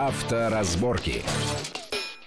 Авторазборки.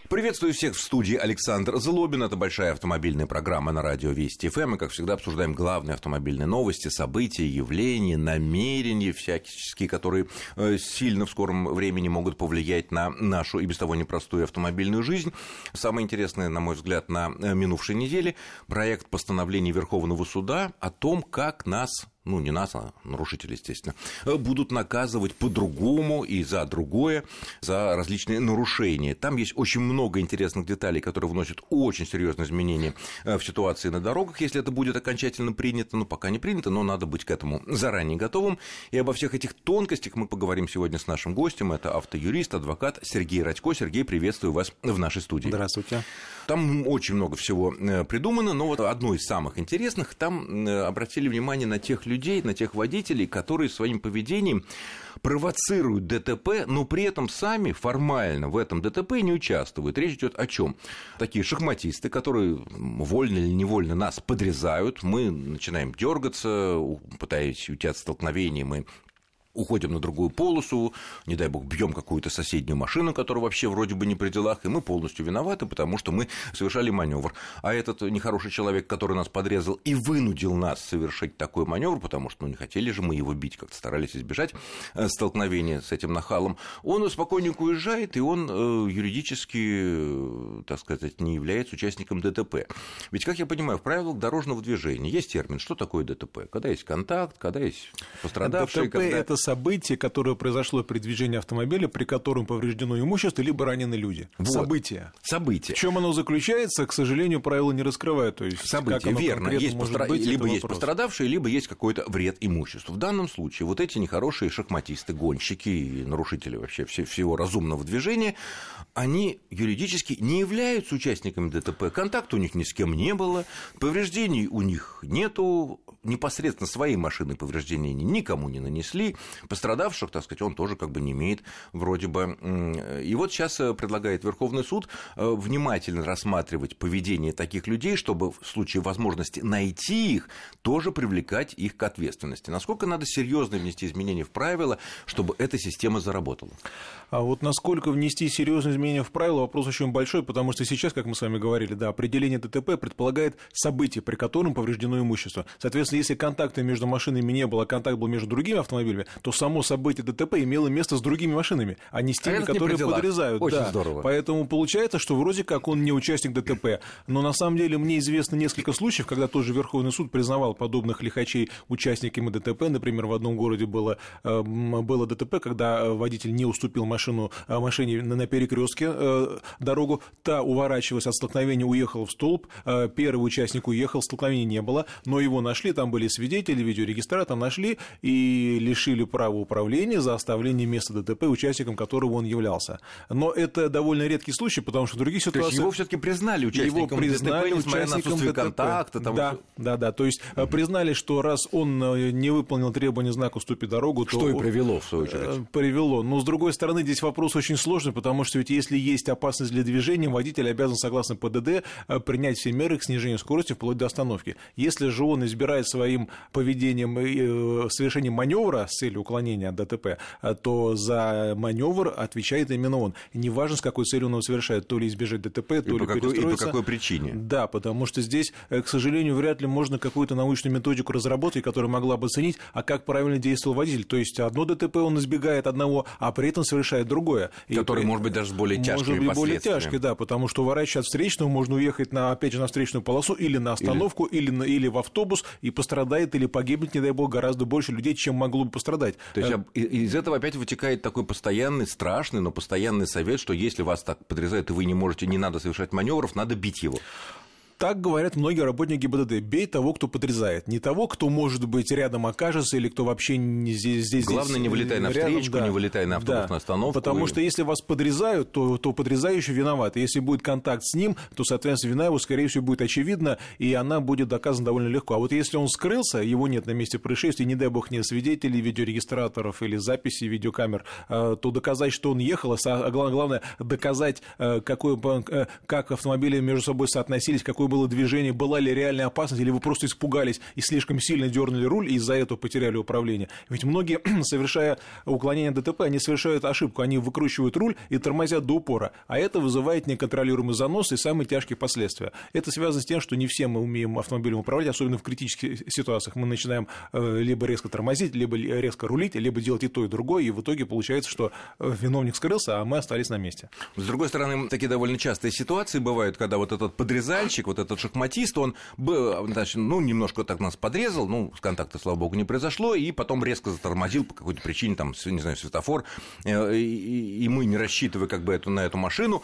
Приветствую всех в студии Александр Злобин. Это большая автомобильная программа на радио Вести ФМ. И, как всегда, обсуждаем главные автомобильные новости, события, явления, намерения всяческие, которые э, сильно в скором времени могут повлиять на нашу и без того непростую автомобильную жизнь. Самое интересное, на мой взгляд, на э, минувшей неделе проект постановления Верховного суда о том, как нас ну, не нас, а нарушители, естественно, будут наказывать по-другому и за другое, за различные нарушения. Там есть очень много интересных деталей, которые вносят очень серьезные изменения э, в ситуации на дорогах, если это будет окончательно принято, ну, пока не принято, но надо быть к этому заранее готовым. И обо всех этих тонкостях мы поговорим сегодня с нашим гостем. Это автоюрист, адвокат Сергей Радько. Сергей, приветствую вас в нашей студии. Здравствуйте. Там очень много всего э, придумано, но вот одно из самых интересных, там э, обратили внимание на тех людей, на тех водителей, которые своим поведением провоцируют ДТП, но при этом сами формально в этом ДТП не участвуют. Речь идет о чем? Такие шахматисты, которые вольно или невольно нас подрезают, мы начинаем дергаться, пытаясь уйти от столкновения, мы уходим на другую полосу, не дай бог, бьем какую-то соседнюю машину, которая вообще вроде бы не при делах, и мы полностью виноваты, потому что мы совершали маневр. А этот нехороший человек, который нас подрезал и вынудил нас совершить такой маневр, потому что ну, не хотели же мы его бить, как-то старались избежать э, столкновения с этим нахалом, он спокойненько уезжает, и он э, юридически, э, так сказать, не является участником ДТП. Ведь, как я понимаю, в правилах дорожного движения есть термин, что такое ДТП, когда есть контакт, когда есть пострадавший. ДТП когда... это событие, которое произошло при движении автомобиля, при котором повреждено имущество, либо ранены люди. Вот. Событие. Событие. В чем оно заключается, к сожалению, правила не раскрывают. То есть, событие, верно. Есть постра... быть, либо есть пострадавшие, либо есть какой-то вред имуществу. В данном случае вот эти нехорошие шахматисты, гонщики и нарушители вообще всего разумного движения, они юридически не являются участниками ДТП. Контакта у них ни с кем не было, повреждений у них нету, непосредственно своей машины повреждения они никому не нанесли, пострадавших, так сказать, он тоже как бы не имеет вроде бы. И вот сейчас э, предлагает Верховный суд э, внимательно рассматривать поведение таких людей, чтобы в случае возможности найти их, тоже привлекать их к ответственности. Насколько надо серьезно внести изменения в правила, чтобы эта система заработала? А вот насколько внести серьезные изменения в правила, вопрос очень большой, потому что сейчас, как мы с вами говорили, да, определение ДТП предполагает событие, при котором повреждено имущество. Соответственно, если контакта между машинами не было, а контакт был между другими автомобилями, то само событие ДТП имело место с другими машинами, а не с теми, а которые подрезают. Очень да. здорово. Поэтому получается, что вроде как он не участник ДТП. Но на самом деле мне известно несколько случаев, когда тоже Верховный суд признавал подобных лихачей участниками ДТП. Например, в одном городе было, э, было ДТП, когда водитель не уступил машину, э, машине на перекрестке э, дорогу, та уворачиваясь от столкновения, уехала в столб, первый участник уехал, столкновения не было, но его нашли, там были свидетели, видеорегистратор нашли и лишили права управления за оставление места ДТП, участником которого он являлся. Но это довольно редкий случай, потому что в других ситуациях... То есть его все-таки признали участником его признали ДТП, несмотря на отсутствие ДТП. контакта? Там да, да, да. То есть угу. признали, что раз он э, не выполнил требования знака «Уступи дорогу», что то... и привело, в свою очередь. Э, привело. Но, с другой стороны, здесь вопрос очень сложный, потому что ведь если есть опасность для движения, водитель обязан, согласно ПДД, принять все меры к снижению скорости вплоть до остановки. Если же он избирает своим поведением совершение маневра с целью уклонения от ДТП, то за маневр отвечает именно он. Неважно, с какой целью он его совершает, то ли избежать ДТП, то и ли по какой, перестроиться. И по какой причине? Да, потому что здесь, э, к сожалению, вряд ли можно какую-то научную методику разработать, которая могла бы оценить, а как правильно действовал водитель. То есть одно ДТП он избегает одного, а при этом совершает другое. Который, и, может быть, даже с более тяжкими Может быть, более тяжкий, да, потому что уворачивая от встречного, можно уехать, на, опять же, на встречную полосу или на остановку, или, или, или в автобус, и пострадает или погибнет, не дай бог, гораздо больше людей, чем могло бы пострадать. То есть э, из этого опять вытекает такой постоянный, страшный, но постоянный совет, что если вас так подрезают, и вы не можете, не надо совершать маневров, надо бить его. Так говорят многие работники ГИБДД. Бей того, кто подрезает. Не того, кто, может быть, рядом окажется или кто вообще не здесь. здесь Главное, не вылетай на встречку, да. не вылетай на автобусную да. остановку. Потому и... что если вас подрезают, то, то подрезающий виноват. Если будет контакт с ним, то, соответственно, вина его, скорее всего, будет очевидна, и она будет доказана довольно легко. А вот если он скрылся, его нет на месте происшествия, не дай бог нет свидетелей, видеорегистраторов или записей видеокамер, а, то доказать, что он ехал, а главное, доказать, э, какой, э, как автомобили между собой соотносились, какой было движение, была ли реальная опасность, или вы просто испугались и слишком сильно дернули руль, и из-за этого потеряли управление. Ведь многие, совершая уклонение ДТП, они совершают ошибку, они выкручивают руль и тормозят до упора, а это вызывает неконтролируемый занос и самые тяжкие последствия. Это связано с тем, что не все мы умеем автомобилем управлять, особенно в критических ситуациях. Мы начинаем э, либо резко тормозить, либо резко рулить, либо делать и то, и другое, и в итоге получается, что э, виновник скрылся, а мы остались на месте. С другой стороны, такие довольно частые ситуации бывают, когда вот этот подрезальщик, вот этот шахматист, он значит, ну, немножко так нас подрезал, ну, с контакта, слава богу, не произошло, и потом резко затормозил по какой-то причине, там, не знаю, светофор, э, и мы, не рассчитывая как бы эту, на эту машину,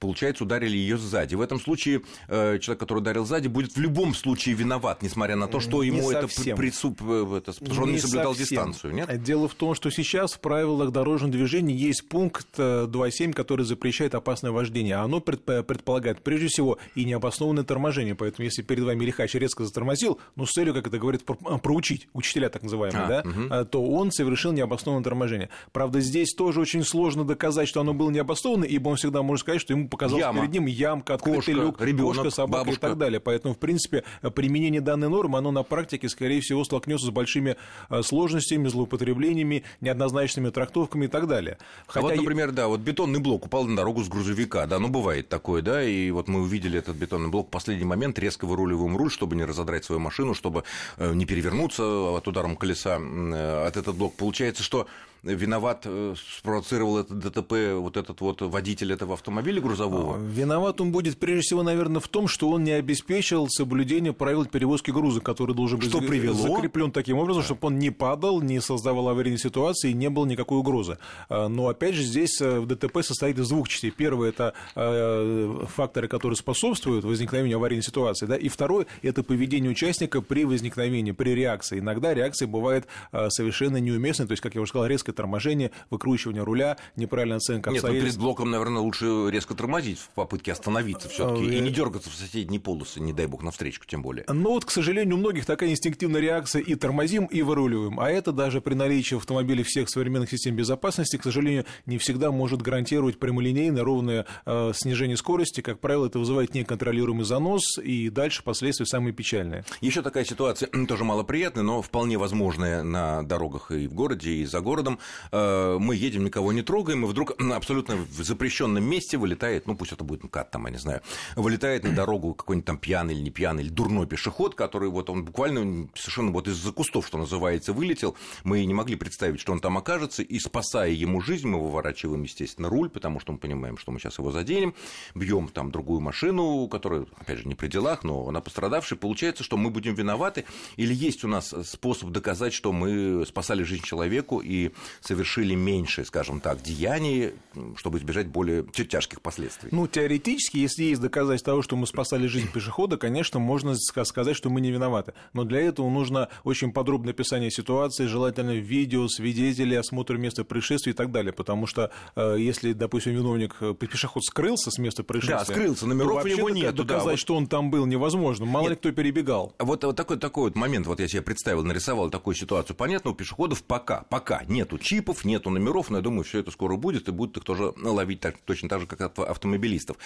получается, ударили ее сзади. В этом случае человек, который ударил сзади, будет в любом случае виноват, несмотря на то, что ему не это прицуп, это, потому что он не, соблюдал совсем. дистанцию, нет? Дело в том, что сейчас в правилах дорожного движения есть пункт 2.7, который запрещает опасное вождение, а оно предполагает, прежде всего, и необоснованное торможение, поэтому если перед вами лихач резко затормозил, ну, с целью, как это говорит, проучить, учителя так называемые, а, да, угу. то он совершил необоснованное торможение. Правда, здесь тоже очень сложно доказать, что оно было необоснованно, ибо он всегда может сказать, что ему показалось Яма. перед ним ямка, открытый кошка, люк, ребенок, кошка, собака бабушка. и так далее. Поэтому, в принципе, применение данной нормы, оно на практике, скорее всего, столкнется с большими э, сложностями, злоупотреблениями, неоднозначными трактовками и так далее. Хотя... А вот, например, да, вот бетонный блок упал на дорогу с грузовика, да, ну бывает такое, да, и вот мы увидели этот бетонный блок в последний момент, резко выруливаем руль, чтобы не разодрать свою машину, чтобы э, не перевернуться от ударом колеса э, от этот блок. Получается, что виноват, э, спровоцировал это ДТП вот этот вот водитель этого автомобиля грузового? А, виноват он будет прежде всего, наверное, в том, что он не обеспечил соблюдение правил перевозки груза, который должен быть что привело? закреплен таким образом, да. чтобы он не падал, не создавал аварийной ситуации и не было никакой угрозы. А, но опять же здесь э, в ДТП состоит из двух частей. Первое это э, факторы, которые способствуют возникновению аварийной ситуации, да, и второе это поведение участника при возникновении, при реакции. Иногда реакция бывает совершенно неуместной, то есть, как я уже сказал, резко торможение, выкручивание руля, неправильная оценка обстоятельств. Нет, ну, перед блоком, наверное, лучше резко тормозить в попытке остановиться все таки и не дергаться в соседние полосы, не дай бог, навстречу тем более. Но вот, к сожалению, у многих такая инстинктивная реакция и тормозим, и выруливаем. А это даже при наличии в автомобиле всех современных систем безопасности, к сожалению, не всегда может гарантировать прямолинейное, ровное э, снижение скорости. Как правило, это вызывает неконтролируемый занос, и дальше последствия самые печальные. Еще такая ситуация тоже малоприятная, но вполне возможная на дорогах и в городе, и за городом. Э, мы едем, никого не трогаем, и вдруг абсолютно в запрещенном месте вылетает, ну пусть это будет МКАД там, я не знаю, вылетает на дорогу какой-нибудь там пьяный или не пьяный, или дурной пешеход, который вот он буквально совершенно вот из-за кустов, что называется, вылетел. Мы не могли представить, что он там окажется, и спасая ему жизнь, мы выворачиваем, естественно, руль, потому что мы понимаем, что мы сейчас его заденем, бьем там другую машину, которая, опять же, не при делах, но она пострадавшая. Получается, что мы будем виноваты, или есть у нас способ доказать, что мы спасали жизнь человеку и совершили меньше, скажем так, деяний, чтобы избежать более тяжких последствий. Ну, теоретически, если есть доказательства того, что мы спасали жизнь пешехода, конечно, можно сказать, что мы не виноваты. Но для этого нужно очень подробное описание ситуации, желательно видео, свидетели, осмотр места происшествия и так далее. Потому что э, если, допустим, виновник, э, пешеход скрылся с места происшествия, да, скрылся, номеров у него нет. Доказать, да, вот... что он там был, невозможно. Мало нет. ли кто перебегал. Вот, вот такой, такой вот момент, вот я себе представил, нарисовал такую ситуацию. Понятно, у пешеходов пока, пока нету чипов, нету номеров, но я думаю, все это скоро будет, и будут их тоже ловить так, точно так же, как автомобилистов.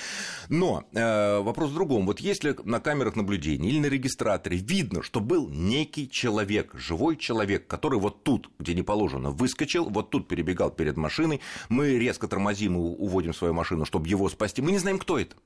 Но э, вопрос в другом. Вот если на камерах наблюдения или на регистраторе видно, что был некий человек, живой человек, который вот тут, где не положено, выскочил, вот тут перебегал перед машиной, мы резко тормозим и уводим свою машину, чтобы его спасти, мы не знаем, кто это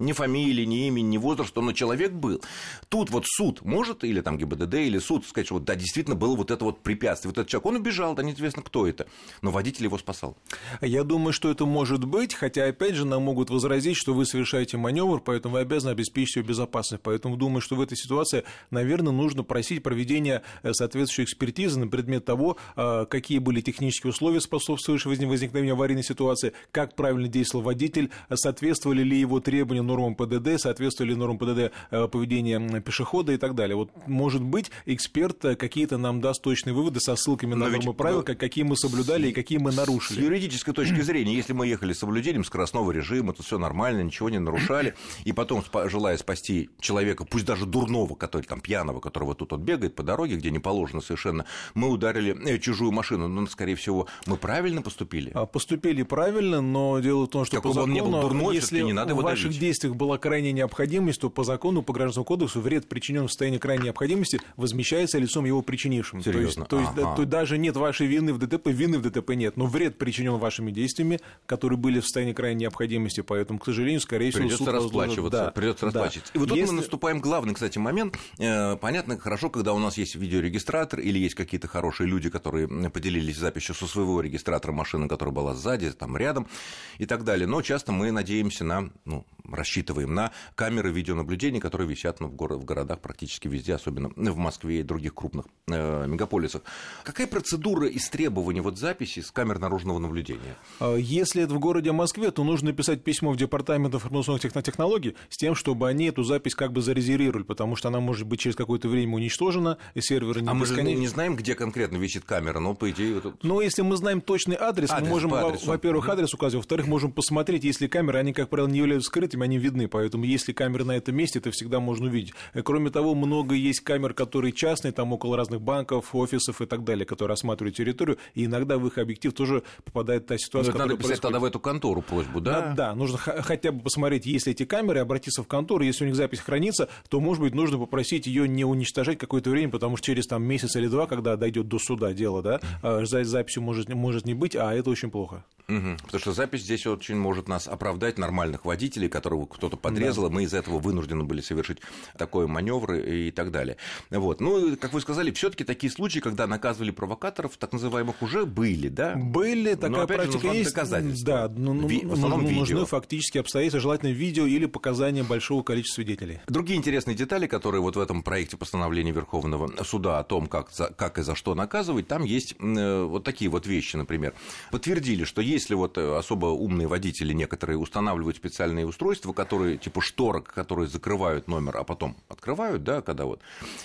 ни фамилии, ни имени, ни возраста, но человек был. Тут вот суд может, или там ГИБДД, или суд сказать, что вот, да, действительно было вот это вот препятствие, вот этот человек, он убежал, да неизвестно, кто это, но водитель его спасал. Я думаю, что это может быть, хотя, опять же, нам могут возразить, что вы совершаете маневр, поэтому вы обязаны обеспечить ее безопасность. Поэтому думаю, что в этой ситуации, наверное, нужно просить проведения э, соответствующей экспертизы на предмет того, э, какие были технические условия, способствующие возникновению аварийной ситуации, как правильно действовал водитель, соответствовали ли его требования нормам ПДД, соответствует ли нормам ПДД э, поведения пешехода и так далее. Вот, может быть, эксперт э, какие-то нам даст точные выводы со ссылками на нормы правил, как, какие мы соблюдали и какие мы нарушили. С юридической точки зрения, если мы ехали с соблюдением скоростного режима, то все нормально, ничего не нарушали, и потом, желая спасти человека, пусть даже дурного, который там пьяного, которого тут вот бегает по дороге, где не положено совершенно, мы ударили э, чужую машину, но, скорее всего, мы правильно поступили? А, поступили правильно, но дело в том, что Какого по закону, он не был дурной, если не надо его ваших давить. Действиях была крайняя необходимость, то по закону, по Гражданскому кодексу вред, причинен в состоянии крайней необходимости, возмещается лицом его причинившим. Серьезно? То есть, то, есть, то даже нет вашей вины в ДТП, вины в ДТП нет, но вред причинен вашими действиями, которые были в состоянии крайней необходимости, поэтому, к сожалению, скорее всего, придется расплачиваться, да, придется да. расплачиваться. И вот Если... тут мы наступаем главный, кстати, момент. Э, понятно, хорошо, когда у нас есть видеорегистратор или есть какие-то хорошие люди, которые поделились записью со своего регистратора машины, которая была сзади, там рядом и так далее. Но часто мы надеемся на, ну, рассчитываем на камеры видеонаблюдения, которые висят ну, в, город, в городах практически везде, особенно в Москве и других крупных э, мегаполисах. Какая процедура из требований вот записи с камер наружного наблюдения? А, если это в городе Москве, то нужно написать письмо в Департамент информационных технологий с тем, чтобы они эту запись как бы зарезервировали, потому что она может быть через какое-то время уничтожена, и серверы не А мы же не знаем, где конкретно висит камера, но по идее... Вот... Ну, если мы знаем точный адрес, адрес мы можем, во-первых, адрес указывать, во-вторых, можем посмотреть, если камеры, они, как правило, не являются скрытыми, они видны, поэтому если камеры на этом месте, это всегда можно увидеть. И, кроме того, много есть камер, которые частные, там около разных банков, офисов и так далее, которые осматривают территорию, и иногда в их объектив тоже попадает та ситуация, Но ну, надо писать происходит. тогда в эту контору просьбу, да? Да, да нужно хотя бы посмотреть, если эти камеры, обратиться в контору, если у них запись хранится, то, может быть, нужно попросить ее не уничтожать какое-то время, потому что через там месяц или два, когда дойдет до суда дело, да, а, записью может, может не быть, а это очень плохо. Угу. Потому что запись здесь очень может нас оправдать нормальных водителей, которого кто-то подрезал, да. мы из этого вынуждены были совершить такой маневр и так далее. Вот. Ну, как вы сказали, все-таки такие случаи, когда наказывали провокаторов, так называемых, уже были, да? Были, такая Но, практика же, есть. Да, ну, ну, Ви- в основном нужны, нужны фактически обстоятельства, желательно видео или показания большого количества свидетелей. Другие интересные детали, которые вот в этом проекте постановления Верховного суда о том, как, за, как и за что наказывать, там есть э, вот такие вот вещи, например. Подтвердили, что если вот э, особо умные водители некоторые устанавливают специальные устройства, которые типа шторок, которые закрывают номер, а потом открывают, да, когда вот.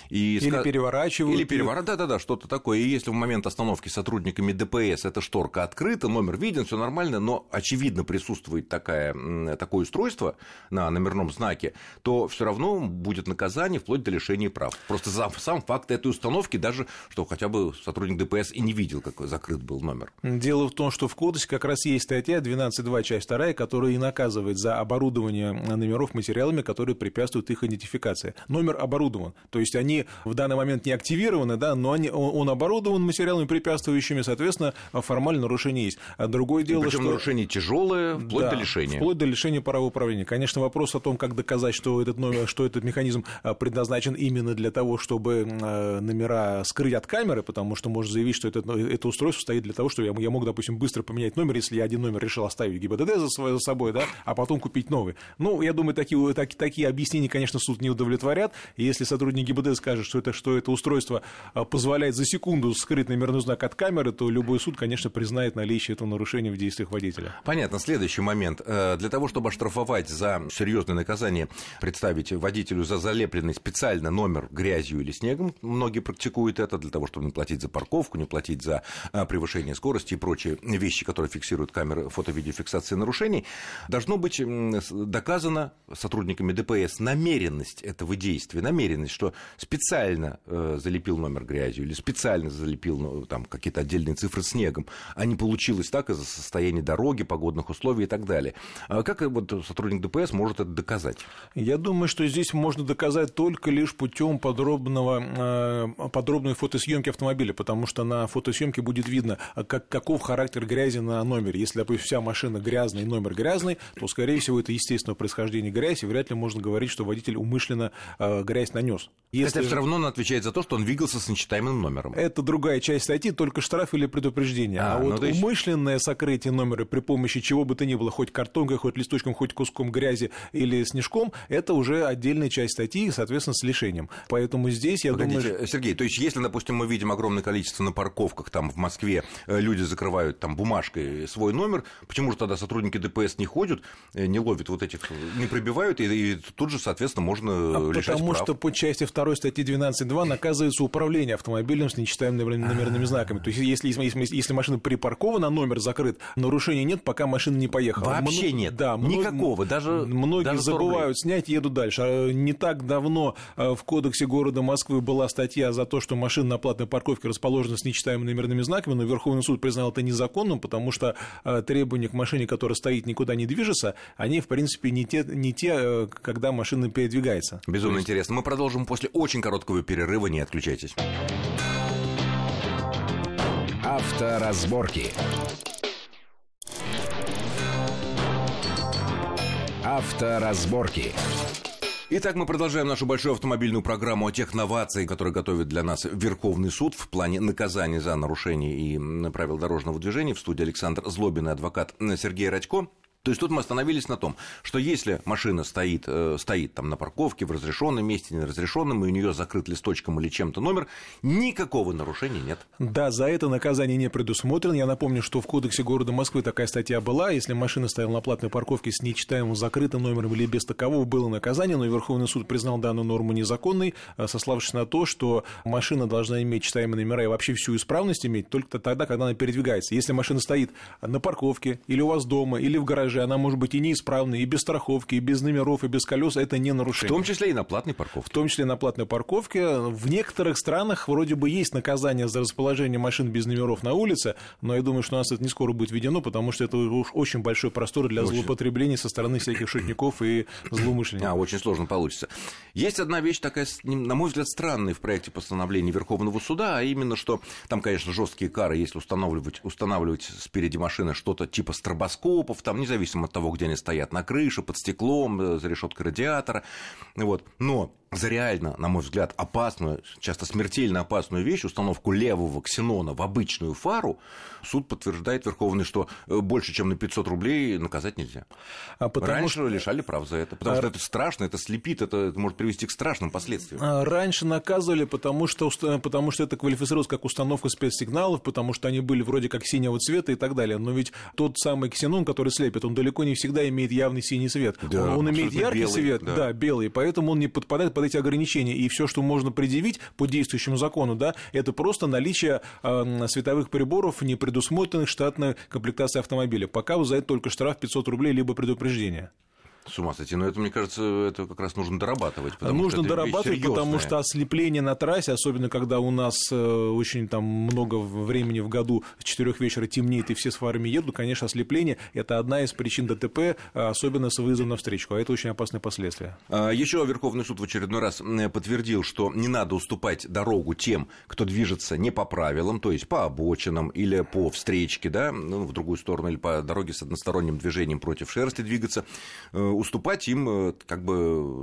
И или ска... переворачивают. Или переворачивают, да-да-да, что-то такое. И если в момент остановки сотрудниками ДПС эта шторка открыта, номер виден, все нормально, но очевидно присутствует такая, такое устройство на номерном знаке, то все равно будет наказание вплоть до лишения прав. Просто за сам факт этой установки, даже что хотя бы сотрудник ДПС и не видел, какой закрыт был номер. Дело в том, что в кодексе как раз есть статья 12.2, часть 2, которая и наказывает за оборудование номеров материалами, которые препятствуют их идентификации. Номер оборудован, то есть они в данный момент не активированы, да, но они, он оборудован материалами препятствующими, соответственно, формально нарушение есть. А другое дело, Причем что... нарушение тяжелое, вплоть да, до лишения. Вплоть до лишения права управления. Конечно, вопрос о том, как доказать, что этот, номер, что этот механизм а, предназначен именно для того, чтобы а, номера скрыть от камеры, потому что можно заявить, что это, это устройство стоит для того, чтобы я, я мог, допустим, быстро поменять номер, если я один номер решил оставить ГИБДД за, за собой, да, а потом купить новый. Ну, я думаю, такие, так, такие объяснения, конечно, суд не удовлетворят. Если сотрудник ГИБДД скажет, что это, что это устройство а, позволяет за секунду скрыть номерной знак от камеры, то любой суд, конечно, признает наличие этого нарушения в действиях водителя. Понятно. Следующий момент. Э, для того, чтобы оштрафовать за серьезное наказание, представить водителю за залепленный специально номер грязью или снегом, многие практикуют это для того, чтобы не платить за парковку, не платить за э, превышение скорости и прочие вещи, которые фиксируют камеры фото-видеофиксации нарушений, должно быть доказано сотрудниками ДПС намеренность этого действия, намеренность, что специально э, залепил номер грязью или специально залепил ну, там какие-то отдельные цифры снегом, а не получилось так из-за состояния дороги, погодных условий и так далее. А как вот сотрудник ДПС может это доказать? Я думаю, что здесь можно доказать только лишь путем подробного, э, подробной фотосъемки автомобиля, потому что на фотосъемке будет видно, как, каков характер грязи на номере. Если, допустим, вся машина грязная и номер грязный, то, скорее всего, это естественного происхождения грязь, и вряд ли можно говорить, что водитель умышленно э, грязь нанес. Если... Хотя все равно он отвечает за то, что он двигался с нечитаемым номером. Это другая часть статьи, только штраф или предупреждение. А, а вот ну, умышленное есть... сокрытие номера при помощи чего бы то ни было, хоть картонкой, хоть листочком, хоть куском грязи или снежком, это уже отдельная часть статьи, соответственно, с лишением. Поэтому здесь, я Погодите, думаю... Сергей, то есть если, допустим, мы видим огромное количество на парковках там в Москве, э, люди закрывают там бумажкой свой номер, почему же тогда сотрудники ДПС не ходят, э, не ловят вот этих, не пробивают, и, и тут же, соответственно, можно а лишать Потому прав. что по части 2 статьи 12.2 наказывается управление автомобилем с нечитаемыми номерными знаками. То есть, если, если, если машина припаркована, номер закрыт, нарушения нет, пока машина не поехала. Вообще Мно... нет, да, никакого, даже Многие даже забывают снять, едут дальше. А не так давно э, в кодексе города Москвы была статья за то, что машина на платной парковке расположена с нечитаемыми номерными знаками, но Верховный суд признал это незаконным, потому что э, требования к машине, которая стоит, никуда не движется, они, в принципе, принципе, не те, не те э, когда машина передвигается. Безумно есть... интересно. Мы продолжим после очень короткого перерыва, не отключайтесь. Авторазборки. Авторазборки. Итак, мы продолжаем нашу большую автомобильную программу о техновации, которую готовит для нас Верховный суд в плане наказания за нарушение и правил дорожного движения. В студии Александр Злобин и адвокат Сергей Радько. То есть тут мы остановились на том, что если машина стоит, э, стоит там на парковке в разрешенном месте, неразрешенном, и у нее закрыт листочком или чем-то номер, никакого нарушения нет. Да, за это наказание не предусмотрено. Я напомню, что в Кодексе города Москвы такая статья была. Если машина стояла на платной парковке с нечитаемым закрытым номером или без такового, было наказание, но Верховный суд признал данную норму незаконной, э, сославшись на то, что машина должна иметь читаемые номера и вообще всю исправность иметь только тогда, когда она передвигается. Если машина стоит на парковке или у вас дома, или в гараже, гараже, она может быть и неисправной, и без страховки, и без номеров, и без колес, это не нарушение. В том числе и на платной парковке. В том числе и на платной парковке. В некоторых странах вроде бы есть наказание за расположение машин без номеров на улице, но я думаю, что у нас это не скоро будет введено, потому что это уж очень большой простор для очень. злоупотреблений со стороны всяких шутников и злоумышленников. А, очень сложно получится. Есть одна вещь такая, на мой взгляд, странная в проекте постановления Верховного суда, а именно, что там, конечно, жесткие кары, если устанавливать, устанавливать спереди машины что-то типа стробоскопов, там, независимо зависимо от того, где они стоят, на крыше, под стеклом, э, за решеткой радиатора. Вот. Но за реально, на мой взгляд, опасную, часто смертельно опасную вещь, установку левого ксенона в обычную фару, суд подтверждает Верховный, что э, больше, чем на 500 рублей наказать нельзя. А потому Раньше что... лишали прав за это, потому а... что это страшно, это слепит, это, это может привести к страшным последствиям. А раньше наказывали, потому что, потому что это квалифицировалось как установка спецсигналов, потому что они были вроде как синего цвета и так далее. Но ведь тот самый ксенон, который слепит, он далеко не всегда имеет явный синий цвет. Да, он, он имеет яркий белый, цвет, да. да, белый, поэтому он не подпадает под эти ограничения. И все, что можно предъявить по действующему закону, да, это просто наличие э, световых приборов, не предусмотренных штатной комплектацией автомобиля. Пока вы за это только штраф 500 рублей, либо предупреждение. С ума сойти. Но это, мне кажется, это как раз нужно дорабатывать. Нужно дорабатывать, потому что ослепление на трассе, особенно когда у нас э, очень там много времени в году, с 4 вечера темнеет и все с фарами едут, конечно, ослепление – это одна из причин ДТП, особенно с выездом на встречку, а это очень опасные последствия. А, Еще Верховный суд в очередной раз подтвердил, что не надо уступать дорогу тем, кто движется не по правилам, то есть по обочинам или по встречке, да, ну, в другую сторону, или по дороге с односторонним движением против шерсти двигаться э, уступать им э, как бы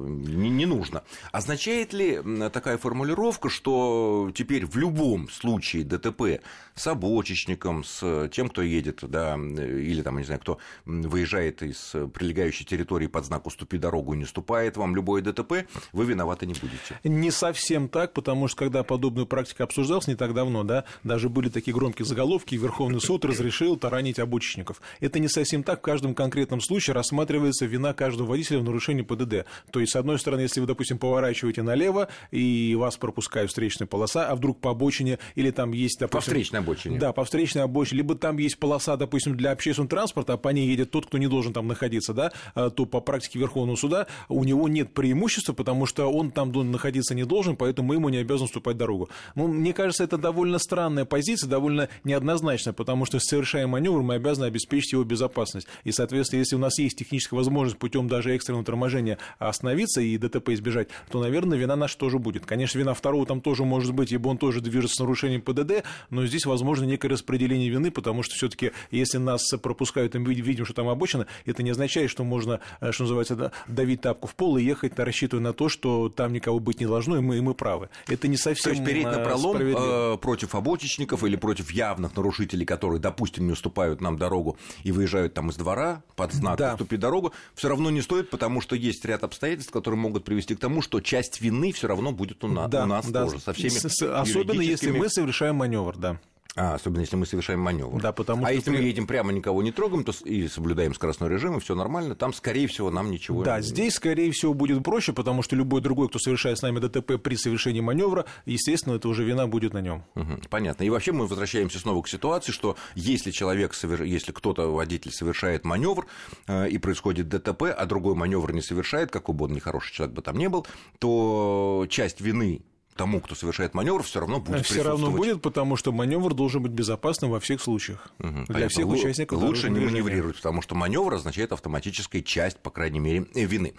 не, не нужно. Означает ли такая формулировка, что теперь в любом случае ДТП с обочечником, с тем, кто едет, да, или там, не знаю, кто выезжает из прилегающей территории под знак «Уступи дорогу» и не уступает вам любое ДТП, вы виноваты не будете? Не совсем так, потому что когда подобную практику обсуждалась не так давно, да, даже были такие громкие заголовки, Верховный суд разрешил таранить обочечников. Это не совсем так, в каждом конкретном случае рассматривается вина каждого водителя в нарушении ПДД. То есть, с одной стороны, если вы, допустим, поворачиваете налево, и вас пропускают встречная полоса, а вдруг по обочине, или там есть, допустим... По встречной обочине. Да, по встречной обочине. Либо там есть полоса, допустим, для общественного транспорта, а по ней едет тот, кто не должен там находиться, да, а, то по практике Верховного суда у него нет преимущества, потому что он там находиться не должен, поэтому мы ему не обязаны уступать дорогу. Ну, мне кажется, это довольно странная позиция, довольно неоднозначная, потому что совершая маневр, мы обязаны обеспечить его безопасность. И, соответственно, если у нас есть техническая возможность путем даже экстренного торможения остановиться и ДТП избежать, то, наверное, вина наша тоже будет. Конечно, вина второго там тоже может быть, ибо он тоже движется с нарушением ПДД, но здесь возможно некое распределение вины, потому что все-таки, если нас пропускают и мы видим, что там обочина, это не означает, что можно, э, что называется, давить тапку в пол и ехать, рассчитывая на то, что там никого быть не должно, и мы, и мы правы. Это не совсем То есть переть на э, пролом э, против обочечников или против явных нарушителей, которые, допустим, не уступают нам дорогу и выезжают там из двора под знак да. «Уступи дорогу», все равно не стоит, потому что есть ряд обстоятельств, которые могут привести к тому, что часть вины все равно будет у, на, да, у нас да. тоже, со всеми с, Особенно если мы совершаем маневр, да. А, особенно если мы совершаем маневр. Да, потому а что если при... мы едем прямо, никого не трогаем, то и соблюдаем скоростной режим, и все нормально, там, скорее всего, нам ничего Да, здесь, скорее всего, будет проще, потому что любой другой, кто совершает с нами ДТП при совершении маневра, естественно, это уже вина будет на нем. Угу, понятно. И вообще мы возвращаемся снова к ситуации, что если человек, если кто-то, водитель, совершает маневр э, и происходит ДТП, а другой маневр не совершает, какой бы он нехороший человек бы там не был, то часть вины тому, кто совершает маневр, все равно будет Все равно будет, потому что маневр должен быть безопасным во всех случаях. Угу. Для Понятно. всех участников Лучше не маневрировать, потому что маневр означает автоматическая часть, по крайней мере, вины.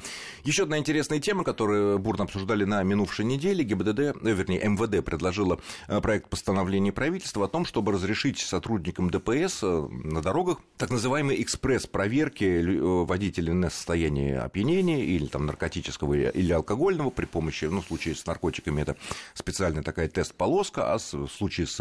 Еще одна интересная тема, которую бурно обсуждали на минувшей неделе. ГИБДД, э, вернее, МВД предложила э, проект постановления правительства о том, чтобы разрешить сотрудникам ДПС э, на дорогах так называемые экспресс-проверки водителей на состояние опьянения или там наркотического или алкогольного при помощи, ну, в случае с наркотиками это специальная такая тест-полоска, а в случае с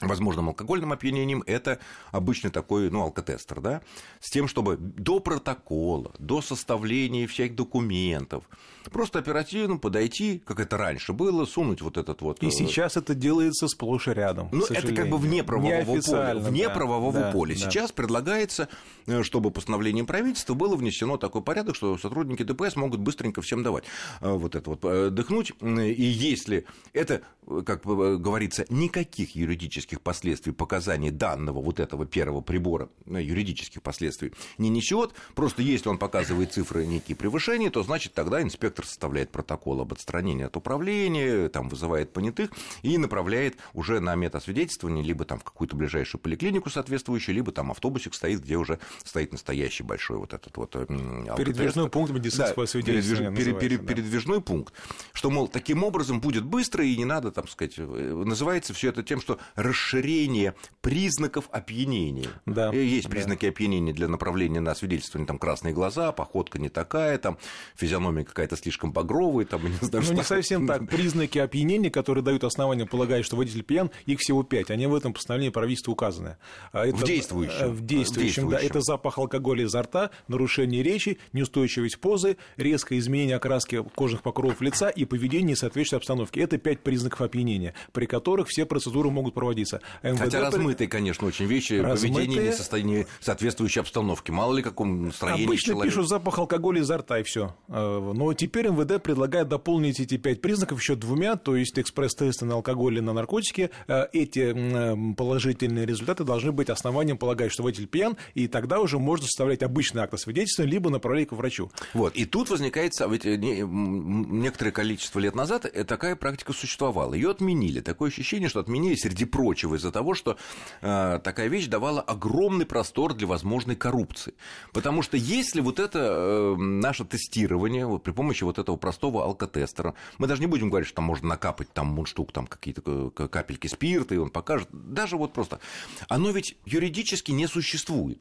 возможным алкогольным опьянением, это обычный такой, ну, алкотестер, да, с тем, чтобы до протокола, до составления всех документов, просто оперативно подойти, как это раньше было, сунуть вот этот вот... И э, сейчас это делается сплошь и рядом, Ну, это как бы вне правового поля. Вне да, правового да, поля. Да. Сейчас предлагается, э, чтобы постановлением правительства было внесено такой порядок, что сотрудники ДПС могут быстренько всем давать э, вот это вот дыхнуть. И если это, как говорится, никаких юридических последствий показаний данного вот этого первого прибора, юридических последствий, не несет. Просто если он показывает цифры некие превышения, то значит тогда инспектор составляет протокол об отстранении от управления, там вызывает понятых и направляет уже на метасвидетельствование либо там в какую-то ближайшую поликлинику соответствующую, либо там автобусик стоит, где уже стоит настоящий большой вот этот вот передвижной пункт медицинского да, свидетельствования. Передвиж, перед, да. Передвижной пункт. Что, мол, таким образом будет быстро и не надо, там сказать, называется все это тем, что расширение признаков опьянения. Да, Есть признаки да. опьянения для направления на свидетельствование, там красные глаза, походка не такая, там физиономия какая-то слишком багровая, там, не знаю, Ну, что... не совсем так. Признаки опьянения, которые дают основания полагать, что водитель пьян, их всего пять. Они в этом постановлении правительства указаны. А это... В действующем. В действующем, в действующем, да. Это запах алкоголя изо рта, нарушение речи, неустойчивость позы, резкое изменение окраски кожных покровов лица и поведение соответствующей обстановке. Это пять признаков опьянения, при которых все процедуры могут проводиться. МВД Хотя размытые, конечно, очень вещи, размытые... поведение состояние соответствующей обстановке. Мало ли каком настроении Обычно человек. пишут запах алкоголя изо рта и все. А, но теперь МВД предлагает дополнить эти пять признаков еще двумя, то есть экспресс-тесты на алкоголь и на наркотики. А, эти положительные результаты должны быть основанием полагать, что водитель пьян, и тогда уже можно составлять обычный акт свидетельства, либо направлять к врачу. Вот. И тут возникает, ведь э, некоторое количество лет назад э, такая практика существовала. Ее отменили. Такое ощущение, что отменили, среди прочего, из-за того, что э, такая вещь давала огромный простор для возможной коррупции. Потому что если вот это э, наше тестирование вот, при помощи вот этого простого алкотестера, мы даже не будем говорить, что там можно накапать там мундштук, там какие-то капельки спирта, и он покажет, даже вот просто, оно ведь юридически не существует.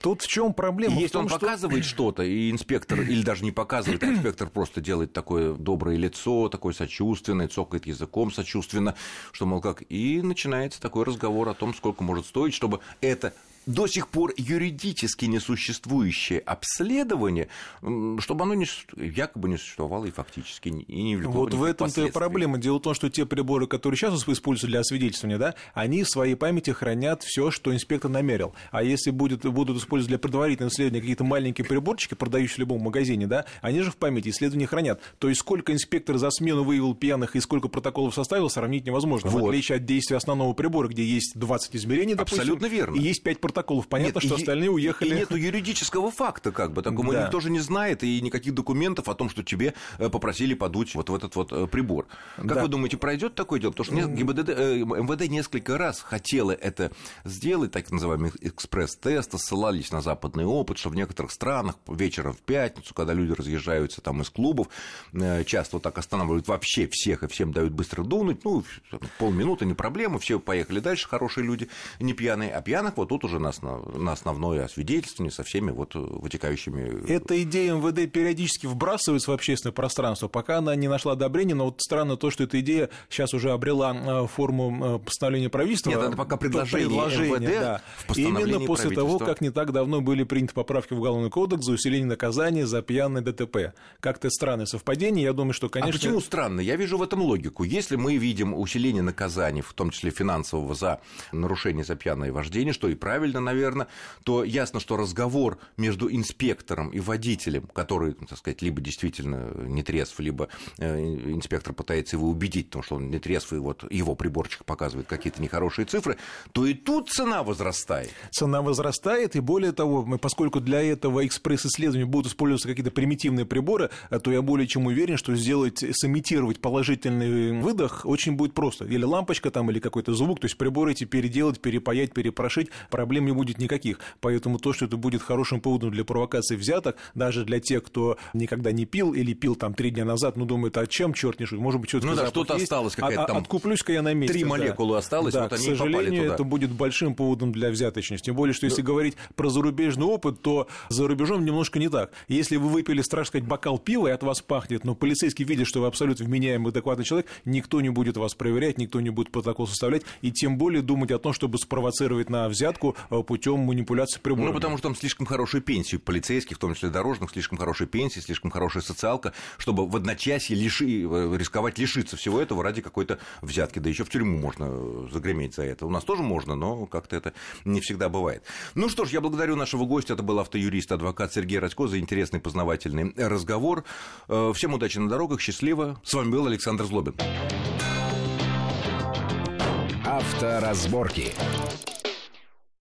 Тут в чем проблема? Если том, он что... показывает что-то, и инспектор, или даже не показывает, а инспектор просто делает такое доброе лицо, такое сочувственное, цокает языком сочувственно, что, мол, как... И начинается такой разговор о том, сколько может стоить, чтобы это до сих пор юридически несуществующее обследование, чтобы оно не, якобы не существовало и фактически и не влекло Вот в этом-то и проблема. Дело в том, что те приборы, которые сейчас используются для освидетельствования, да, они в своей памяти хранят все, что инспектор намерил. А если будет, будут использовать для предварительного исследования какие-то маленькие приборчики, продающие в любом магазине, да, они же в памяти исследования хранят. То есть сколько инспектор за смену выявил пьяных и сколько протоколов составил, сравнить невозможно. Вот. В отличие от действия основного прибора, где есть 20 измерений, допустим, Абсолютно верно. и есть 5 протоколов. Понятно, Нет, что и, остальные уехали. И нету юридического факта, как бы, такому да. никто же не знает, и никаких документов о том, что тебе э, попросили подуть вот в этот вот э, прибор. Как да. вы думаете, пройдет такое дело? Потому что ГИБДД, э, МВД несколько раз хотело это сделать, так называемый экспресс-тест, ссылались на западный опыт, что в некоторых странах вечером в пятницу, когда люди разъезжаются там из клубов, часто вот так останавливают вообще всех и всем дают быстро дунуть, ну, полминуты, не проблема, все поехали дальше, хорошие люди, не пьяные, а пьяных вот тут уже на, на основное освидетельствование со всеми вот вытекающими... Эта идея МВД периодически вбрасывается в общественное пространство, пока она не нашла одобрения, но вот странно то, что эта идея сейчас уже обрела форму постановления правительства. Нет, это пока предложение, предложение МВД да. в Именно после того, как не так давно были приняты поправки в Уголовный кодекс за усиление наказания за пьяное ДТП. Как-то странное совпадение, я думаю, что, конечно... А почему странно? Я вижу в этом логику. Если мы видим усиление наказаний, в том числе финансового, за нарушение за пьяное вождение, что и правильно, правильно, наверное, то ясно, что разговор между инспектором и водителем, который, так сказать, либо действительно не трезв, либо э, инспектор пытается его убедить, потому что он не трезв, и вот его приборчик показывает какие-то нехорошие цифры, то и тут цена возрастает. Цена возрастает, и более того, поскольку для этого экспресс-исследования будут использоваться какие-то примитивные приборы, э, то я более чем уверен, что сделать, сымитировать положительный выдох очень будет просто. Или лампочка там, или какой-то звук, то есть приборы эти переделать, перепаять, перепрошить, проблем не будет никаких. Поэтому то, что это будет хорошим поводом для провокации взяток, даже для тех, кто никогда не пил или пил там три дня назад, ну, думает, а чем черт не шутит, может быть, что-то Ну да, что-то осталось, какая-то а, там... Откуплюсь-ка я на месте. Три молекулы да. осталось, да, вот они к сожалению, туда. это будет большим поводом для взяточности. Тем более, что если да. говорить про зарубежный опыт, то за рубежом немножко не так. Если вы выпили, страшно сказать, бокал пива, и от вас пахнет, но полицейский видит, что вы абсолютно вменяемый, адекватный человек, никто не будет вас проверять, никто не будет протокол составлять, и тем более думать о том, чтобы спровоцировать на взятку путем манипуляции приборами. Ну, потому что там слишком хорошие пенсии полицейских, в том числе дорожных, слишком хорошие пенсии, слишком хорошая социалка, чтобы в одночасье лиши, э, рисковать лишиться всего этого ради какой-то взятки. Да еще в тюрьму можно загреметь за это. У нас тоже можно, но как-то это не всегда бывает. Ну что ж, я благодарю нашего гостя. Это был автоюрист, адвокат Сергей Радько за интересный познавательный разговор. Э, всем удачи на дорогах, счастливо. С вами был Александр Злобин. Авторазборки.